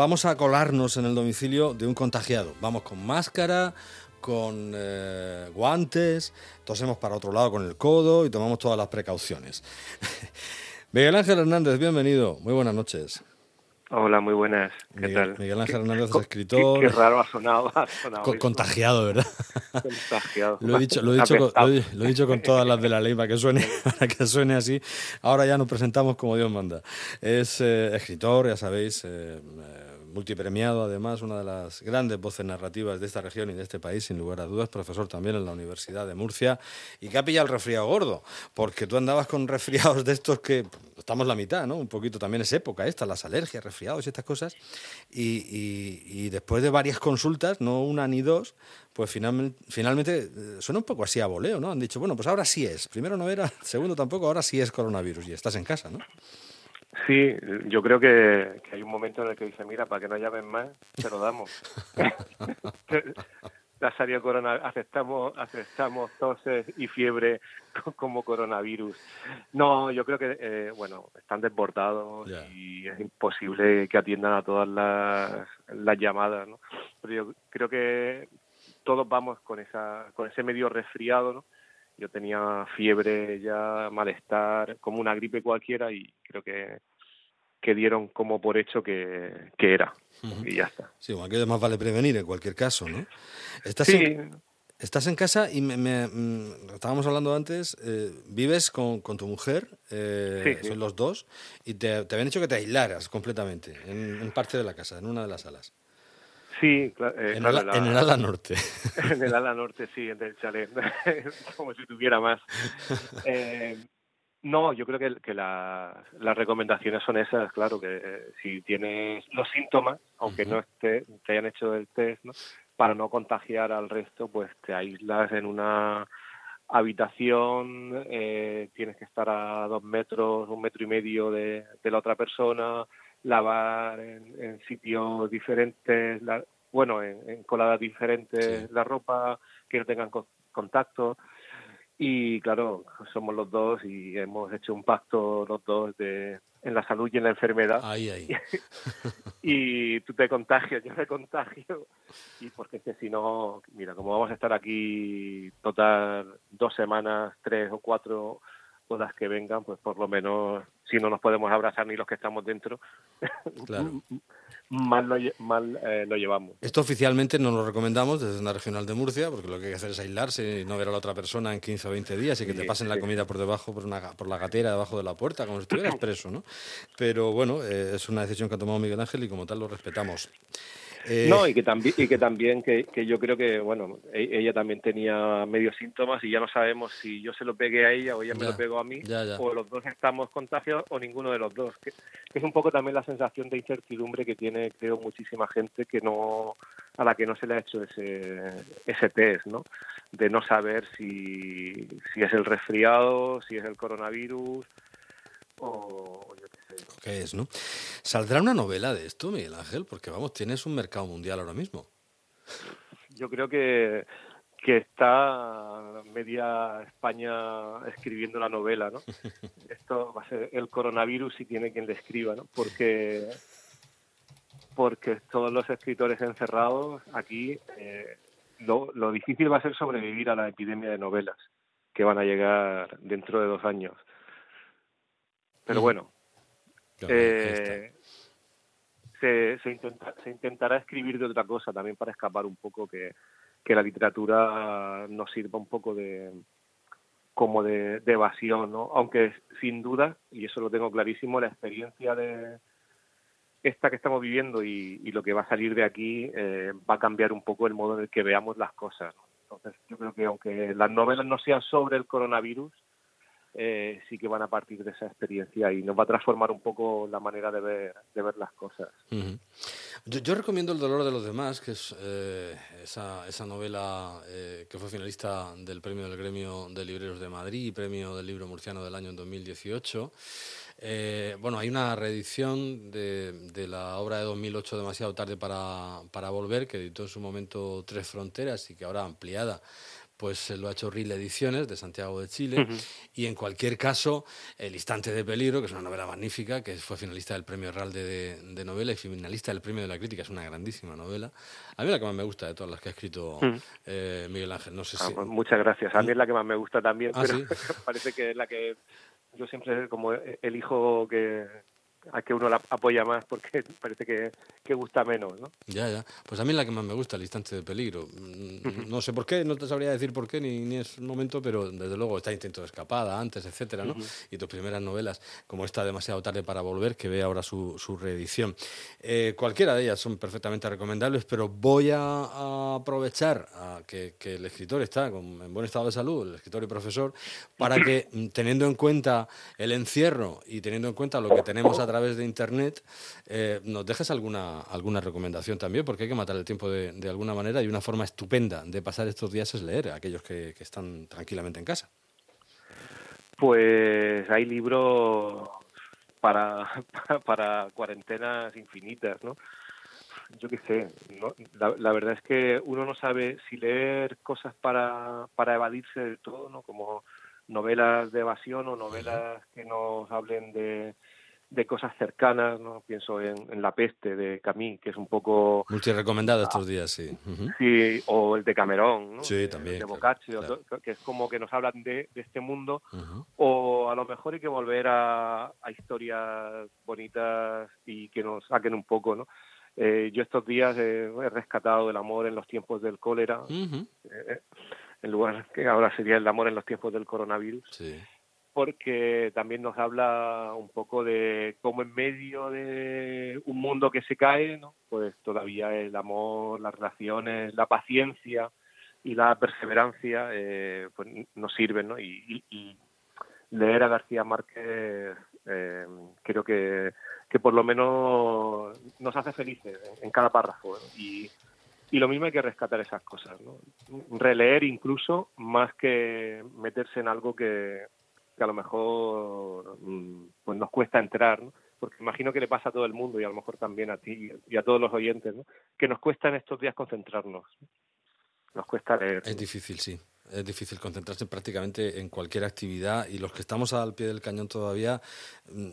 vamos a colarnos en el domicilio de un contagiado. Vamos con máscara, con eh, guantes, tosemos para otro lado con el codo y tomamos todas las precauciones. Miguel Ángel Hernández, bienvenido. Muy buenas noches. Hola, muy buenas. ¿Qué Miguel, tal? Miguel Ángel Hernández es escritor. Qué, qué raro ha sonado. Ha contagiado, ¿verdad? Contagiado. Lo he dicho, lo he dicho, con, Apestado. lo he- lo he dicho con todas las de la ley para que suene, para que suene así. Ahora ya nos presentamos como Dios manda. Es eh, escritor, ya sabéis, eh, multipremiado además, una de las grandes voces narrativas de esta región y de este país, sin lugar a dudas, profesor también en la Universidad de Murcia y que ha pillado el resfriado gordo, porque tú andabas con resfriados de estos que estamos la mitad, ¿no? Un poquito también es época esta, las alergias, resfriados y estas cosas. Y, y- y después de varias consultas, no una ni dos, pues finalmente, finalmente eh, suena un poco así a voleo, ¿no? Han dicho, bueno, pues ahora sí es. Primero no era, segundo tampoco, ahora sí es coronavirus y estás en casa, ¿no? Sí, yo creo que, que hay un momento en el que dice, mira, para que no llamen más, te lo damos. La salido corona, aceptamos, aceptamos toses y fiebre co- como coronavirus. No, yo creo que, eh, bueno, están desbordados y es imposible que atiendan a todas las, las llamadas, ¿no? Pero yo creo que todos vamos con esa, con ese medio resfriado, ¿no? Yo tenía fiebre ya, malestar, como una gripe cualquiera y creo que, que dieron como por hecho que, que era. Y ya está. Sí, bueno, aquello más vale prevenir en cualquier caso, ¿no? Estás, Sí, en, estás en casa y me, me- mm, estábamos hablando antes, eh, vives con, con tu mujer, eh, Sí, son los dos, y te, te habían dicho que te aislaras completamente en, en parte de la casa, en una de las salas. sí, cla- eh, en, claro, el, la- en el ala norte. en el ala norte, sí, en el chalet, como si tuviera más. Eh, no, yo creo que, que la- las recomendaciones son esas, claro, que eh, si tienes los síntomas, aunque no esté, te hayan hecho el test, ¿no? para no contagiar al resto, pues te aíslas en una habitación, eh, tienes que estar a dos metros, un metro y medio de, de la otra persona, lavar en, en sitios diferentes, la- bueno, en, en coladas diferentes Sí. la ropa, que no tengan co- contacto. Y claro, somos los dos y hemos hecho un pacto los dos de, en la salud y en la enfermedad. Ahí, ahí. Y tú te contagias, yo me contagio. Y porque es que si no, mira, como vamos a estar aquí total dos semanas, tres o cuatro o las que vengan, pues por lo menos si no nos podemos abrazar ni los que estamos dentro, Claro. mal lo, mal, eh, lo llevamos. Esto oficialmente no lo recomendamos desde la regional de Murcia, porque lo que hay que hacer es aislarse y no ver a la otra persona en 15 o 20 días y que te Sí, pasen la sí. comida por debajo, por, una, por la gatera debajo de la puerta, como si estuvieras preso, ¿no? Pero bueno, eh, es una decisión que ha tomado Miguel Ángel y como tal lo respetamos. Eh, No, y que también, y que, también que, que yo creo que, bueno, e- ella también tenía medios síntomas y ya no sabemos si yo se lo pegué a ella o ella me lo pegó a mí, ya, ya. o los dos estamos contagiados o ninguno de los dos. Que, que es un poco también la sensación de incertidumbre que tiene, creo, muchísima gente que no a la que no se le ha hecho ese, ese test, ¿no? De no saber si, si es el resfriado, si es el coronavirus o ¿Qué es, no? ¿Saldrá una novela de esto, Miguel Ángel? Porque vamos, tienes un mercado mundial ahora mismo. Yo creo que, que está media España escribiendo la novela, ¿no? Esto va a ser el coronavirus si tiene quien le escriba, ¿no? Porque, porque todos los escritores encerrados aquí, eh, lo, lo difícil va a ser sobrevivir a la epidemia de novelas que van a llegar dentro de dos años. Pero Ujú. bueno, Eh, se, se, intenta- se intentará escribir de otra cosa también para escapar un poco que, que la literatura nos sirva un poco de como de, evasión, ¿no? Aunque sin duda, y eso lo tengo clarísimo, la experiencia de esta que estamos viviendo y, lo que va a salir de aquí eh, va a cambiar un poco el modo en el que veamos las cosas. Entonces, yo creo que aunque las novelas no sean sobre el coronavirus, eh, sí que van a partir de esa experiencia y nos va a transformar un poco la manera de ver, de ver las cosas. Ujú. yo, yo recomiendo El dolor de los demás, que es eh, esa, esa novela eh, que fue finalista del premio del Gremio de Libreros de Madrid y premio del libro murciano del año en 2018. Eh, bueno, hay una reedición de, de la obra de 2008, Demasiado tarde para, para volver, que editó en su momento Tres Fronteras y que ahora ampliada pues lo ha hecho Ril Ediciones de Santiago de Chile. Y en cualquier caso, El instante de peligro, que es una novela magnífica, que fue finalista del premio Herralde de, novela y finalista del premio de la crítica, es una grandísima novela. A mí la que más me gusta de todas las que ha escrito eh, Miguel Ángel. No sé ah, si... Pues muchas gracias. A mí es la que más me gusta también, ¿Ah, pero parece que es la que yo siempre como elijo que que uno la apoya más porque parece que, que, gusta menos, ¿no? Ya, ya. Pues a mí es la que más me gusta, el instante de peligro. No sé por qué, no te sabría decir por qué, ni, ni es un momento, pero desde luego está Intento de Escapada, antes, etcétera, ¿no? Y tus primeras novelas, como está demasiado tarde para volver, que ve ahora su, su reedición. Eh, cualquiera de ellas son perfectamente recomendables, pero voy a, aprovechar a que, que, el escritor está en buen estado de salud, el escritor y profesor, para que, teniendo en cuenta el encierro y teniendo en cuenta lo que tenemos a través de Internet, eh, nos dejes alguna, alguna recomendación también, porque hay que matar el tiempo de, de, alguna manera y una forma estupenda de pasar estos días es leer a aquellos que, que están tranquilamente en casa. Pues hay libros para, para, cuarentenas infinitas, ¿no? Yo qué sé, la, la, verdad es que uno no sabe si leer cosas para, para evadirse del todo, ¿no? Como novelas de evasión o novelas que nos hablen de, de cosas cercanas, ¿no? Pienso en, La peste de Camille, que es un poco... Multi recomendado estos días, sí. Sí, o el de Camerón, ¿no? Sí, también. De Boccaccio, que es como que nos hablan de, este mundo, o a lo mejor hay que volver a, historias bonitas y que nos saquen un poco, ¿no? Eh, yo estos días he rescatado el amor en los tiempos del cólera, eh, eh, en lugar que ahora sería el amor en los tiempos del coronavirus. Sí porque también nos habla un poco de cómo en medio de un mundo que se cae, pues todavía el amor, las relaciones, la paciencia y la perseverancia eh, pues nos sirven, ¿no? Y, leer a García Márquez eh, creo que, que por lo menos nos hace felices en, cada párrafo y, y lo mismo hay que rescatar esas cosas. Releer incluso más que meterse en algo que, que a lo mejor mm, pues nos cuesta entrar, porque imagino que le pasa a todo el mundo y a lo mejor también a ti y a todos los oyentes, que nos cuesta en estos días concentrarnos. Nos cuesta leer. Es difícil, sí. Es difícil concentrarse prácticamente en cualquier actividad y los que estamos al pie del cañón todavía, mm,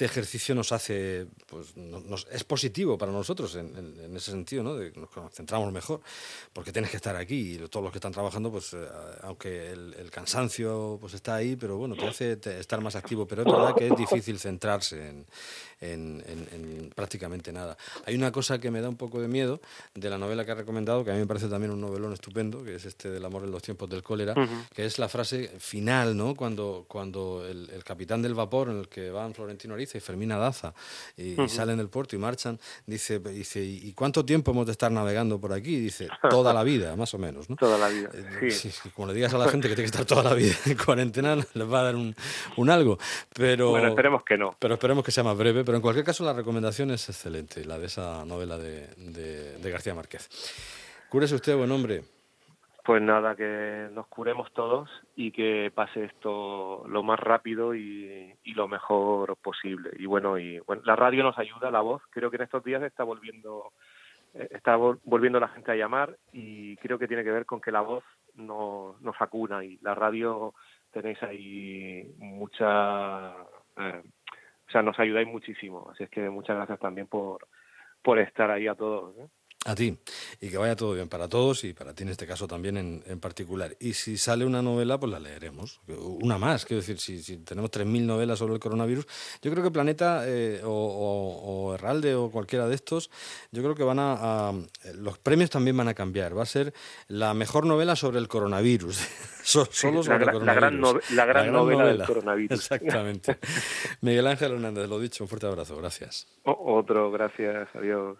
este ejercicio nos hace, pues nos, es positivo para nosotros en, ese sentido, ¿no? De, nos concentramos mejor, porque tienes que estar aquí y todos los que están trabajando, pues eh, aunque el, cansancio pues está ahí, pero bueno, te hace estar más activo, pero es verdad que es difícil centrarse en, en, prácticamente nada. Hay una cosa que me da un poco de miedo de la novela que ha recomendado, que a mí me parece también un novelón estupendo, que es este del amor en los tiempos del cólera, que es la frase final, ¿no? Cuando, cuando el, capitán del vapor en el que van Florentino Ariza y Fermina Daza y, salen del puerto y marchan, dice, dice, ¿y cuánto tiempo hemos de estar navegando por aquí? dice, toda la vida, más o menos, ¿no? Toda la vida, eh, sí. como le digas a la gente que tiene que estar toda la vida en cuarentena, les va a dar un, un algo, pero... Bueno, esperemos que no. Pero esperemos que sea más breve, pero en cualquier caso la recomendación es excelente, la de esa novela de, de, García Márquez. Cúrese usted, buen hombre. Pues nada, que nos curemos todos y que pase esto lo más rápido y, lo mejor posible. Y bueno, y bueno, la radio nos ayuda, la voz. Creo que en estos días está volviendo, eh, está volviendo la gente a llamar y creo que tiene que ver con que la voz nos, nos acuna y la radio tenéis ahí mucha eh, o sea, nos ayudáis muchísimo. Así es que muchas gracias también por, por estar ahí a todos. ¿eh? A ti, y que vaya todo bien para todos y para ti en este caso también en, en particular. Y si sale una novela, pues la leeremos. Una más, quiero decir, si, si tenemos 3.000 novelas sobre el coronavirus, yo creo que Planeta eh, o, o, Herralde o cualquiera de estos, yo creo que van a, Los premios también van a cambiar. Va a ser la mejor novela sobre el coronavirus. Solo sobre la, el coronavirus. La gran, la gran, novela, del coronavirus. Exactamente. Miguel Ángel Hernández, lo dicho, un fuerte abrazo. Gracias. otro, gracias. Adiós.